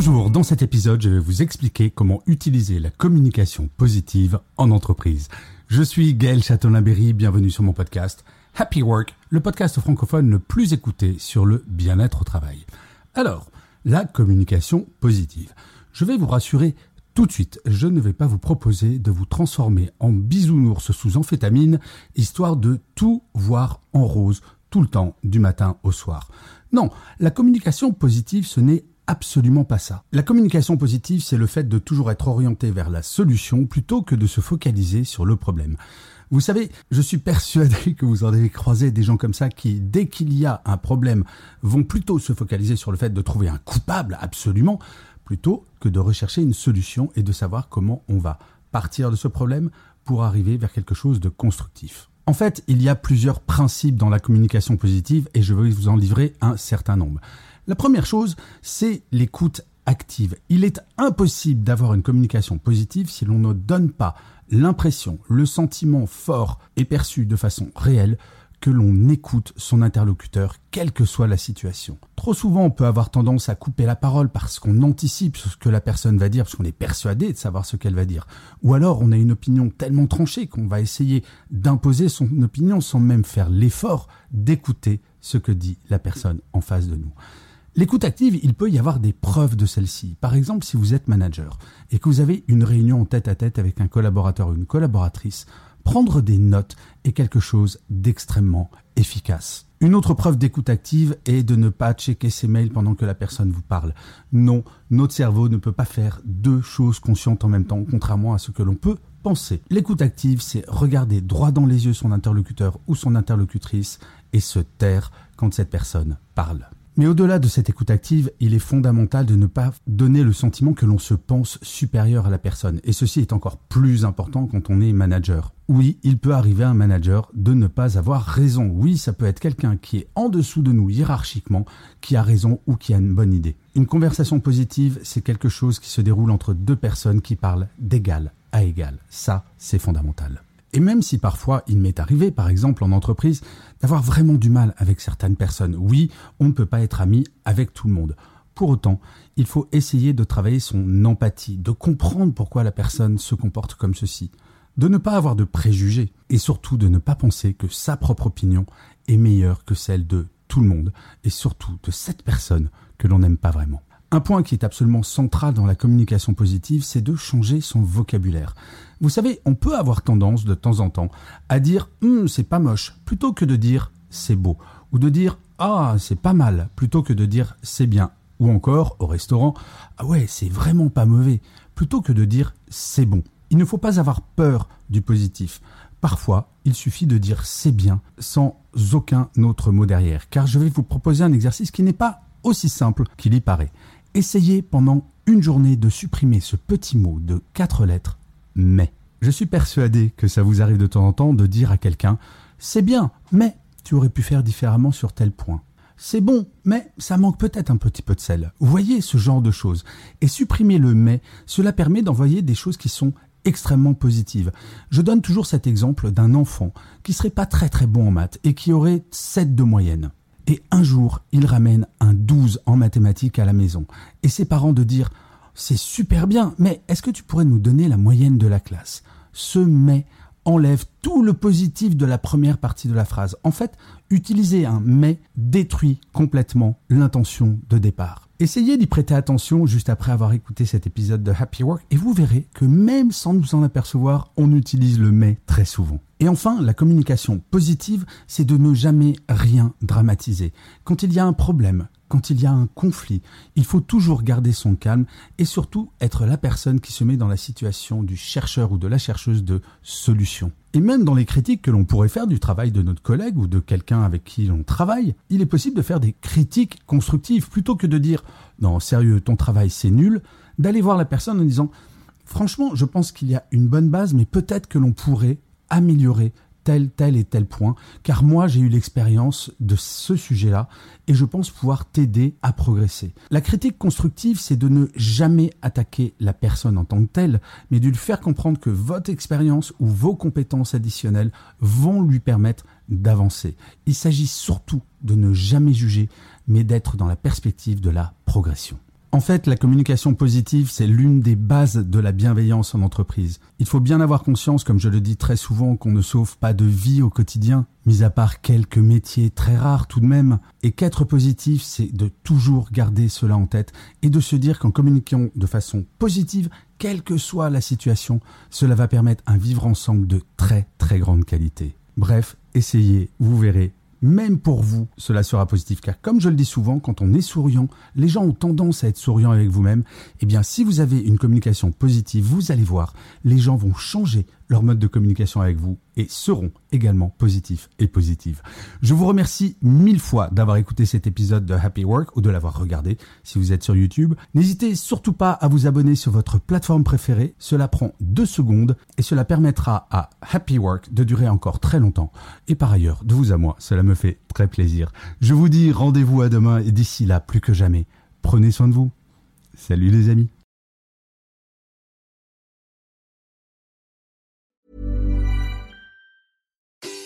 Bonjour, dans cet épisode, je vais vous expliquer comment utiliser la communication positive en entreprise. Je suis Gaël Châtelain-Berry, bienvenue sur mon podcast Happy Work, le podcast francophone le plus écouté sur le bien-être au travail. Alors, la communication positive. Je vais vous rassurer tout de suite, je ne vais pas vous proposer de vous transformer en bisounours sous amphétamine, histoire de tout voir en rose tout le temps, du matin au soir. Non, la communication positive, ce n'est absolument pas ça. La communication positive, c'est le fait de toujours être orienté vers la solution plutôt que de se focaliser sur le problème. Vous savez, je suis persuadé que vous en avez croisé des gens comme ça qui, dès qu'il y a un problème, vont plutôt se focaliser sur le fait de trouver un coupable absolument, plutôt que de rechercher une solution et de savoir comment on va partir de ce problème pour arriver vers quelque chose de constructif. En fait, il y a plusieurs principes dans la communication positive et je vais vous en livrer un certain nombre. La première chose, c'est l'écoute active. Il est impossible d'avoir une communication positive si l'on ne donne pas l'impression, le sentiment fort et perçu de façon réelle que l'on écoute son interlocuteur, quelle que soit la situation. Trop souvent, on peut avoir tendance à couper la parole parce qu'on anticipe ce que la personne va dire, parce qu'on est persuadé de savoir ce qu'elle va dire. Ou alors, on a une opinion tellement tranchée qu'on va essayer d'imposer son opinion sans même faire l'effort d'écouter ce que dit la personne en face de nous. L'écoute active, il peut y avoir des preuves de celle-ci. Par exemple, si vous êtes manager et que vous avez une réunion tête à tête avec un collaborateur ou une collaboratrice, prendre des notes est quelque chose d'extrêmement efficace. Une autre preuve d'écoute active est de ne pas checker ses mails pendant que la personne vous parle. Non, notre cerveau ne peut pas faire deux choses conscientes en même temps, contrairement à ce que l'on peut penser. L'écoute active, c'est regarder droit dans les yeux son interlocuteur ou son interlocutrice et se taire quand cette personne parle. Mais au-delà de cette écoute active, il est fondamental de ne pas donner le sentiment que l'on se pense supérieur à la personne. Et ceci est encore plus important quand on est manager. Oui, il peut arriver à un manager de ne pas avoir raison. Oui, ça peut être quelqu'un qui est en dessous de nous hiérarchiquement, qui a raison ou qui a une bonne idée. Une conversation positive, c'est quelque chose qui se déroule entre deux personnes qui parlent d'égal à égal. Ça, c'est fondamental. Et même si parfois il m'est arrivé, par exemple en entreprise, d'avoir vraiment du mal avec certaines personnes, oui, on ne peut pas être ami avec tout le monde. Pour autant, il faut essayer de travailler son empathie, de comprendre pourquoi la personne se comporte comme ceci, de ne pas avoir de préjugés et surtout de ne pas penser que sa propre opinion est meilleure que celle de tout le monde et surtout de cette personne que l'on n'aime pas vraiment. Un point qui est absolument central dans la communication positive, c'est de changer son vocabulaire. Vous savez, on peut avoir tendance de temps en temps à dire hum, c'est pas moche plutôt que de dire c'est beau ou de dire ah c'est pas mal plutôt que de dire c'est bien ou encore au restaurant ah ouais c'est vraiment pas mauvais plutôt que de dire c'est bon. Il ne faut pas avoir peur du positif. Parfois, il suffit de dire c'est bien sans aucun autre mot derrière car je vais vous proposer un exercice qui n'est pas aussi simple qu'il y paraît. Essayez pendant une journée de supprimer ce petit mot de quatre lettres, mais. Je suis persuadé que ça vous arrive de temps en temps de dire à quelqu'un C'est bien, mais tu aurais pu faire différemment sur tel point. C'est bon, mais ça manque peut-être un petit peu de sel. Vous voyez ce genre de choses. Et supprimer le mais, cela permet d'envoyer des choses qui sont extrêmement positives. Je donne toujours cet exemple d'un enfant qui serait pas très très bon en maths et qui aurait 7 de moyenne. Et un jour, il ramène un 12 en mathématiques à la maison. Et ses parents de dire C'est super bien, mais est-ce que tu pourrais nous donner la moyenne de la classe? Ce mais enlève tout le positif de la première partie de la phrase. En fait, utiliser un mais détruit complètement l'intention de départ. Essayez d'y prêter attention juste après avoir écouté cet épisode de Happy Work et vous verrez que même sans nous en apercevoir, on utilise le mais très souvent. Et enfin, la communication positive, c'est de ne jamais rien dramatiser. Quand il y a un problème, quand il y a un conflit, il faut toujours garder son calme et surtout être la personne qui se met dans la situation du chercheur ou de la chercheuse de solution. Et même dans les critiques que l'on pourrait faire du travail de notre collègue ou de quelqu'un avec qui l'on travaille, il est possible de faire des critiques constructives plutôt que de dire non, sérieux, ton travail c'est nul, d'aller voir la personne en disant franchement, je pense qu'il y a une bonne base, mais peut-être que l'on pourrait améliorer tel, tel et tel point, car moi j'ai eu l'expérience de ce sujet-là et je pense pouvoir t'aider à progresser. La critique constructive, c'est de ne jamais attaquer la personne en tant que telle, mais de lui faire comprendre que votre expérience ou vos compétences additionnelles vont lui permettre d'avancer. Il s'agit surtout de ne jamais juger, mais d'être dans la perspective de la progression. En fait, la communication positive, c'est l'une des bases de la bienveillance en entreprise. Il faut bien avoir conscience, comme je le dis très souvent, qu'on ne sauve pas de vie au quotidien, mis à part quelques métiers très rares tout de même, et qu'être positif, c'est de toujours garder cela en tête et de se dire qu'en communiquant de façon positive, quelle que soit la situation, cela va permettre un vivre ensemble de très très grande qualité. Bref, essayez, vous verrez, même pour vous, cela sera positif. Car comme je le dis souvent, quand on est souriant, les gens ont tendance à être souriants avec vous-même. Eh bien, si vous avez une communication positive, vous allez voir, les gens vont changer leur mode de communication avec vous et seront également positifs et positives. Je vous remercie mille fois d'avoir écouté cet épisode de Happy Work ou de l'avoir regardé si vous êtes sur YouTube. N'hésitez surtout pas à vous abonner sur votre plateforme préférée. Cela prend deux secondes et cela permettra à Happy Work de durer encore très longtemps. Et par ailleurs, de vous à moi, cela me fait très plaisir. Je vous dis rendez-vous à demain et d'ici là, plus que jamais, prenez soin de vous. Salut les amis.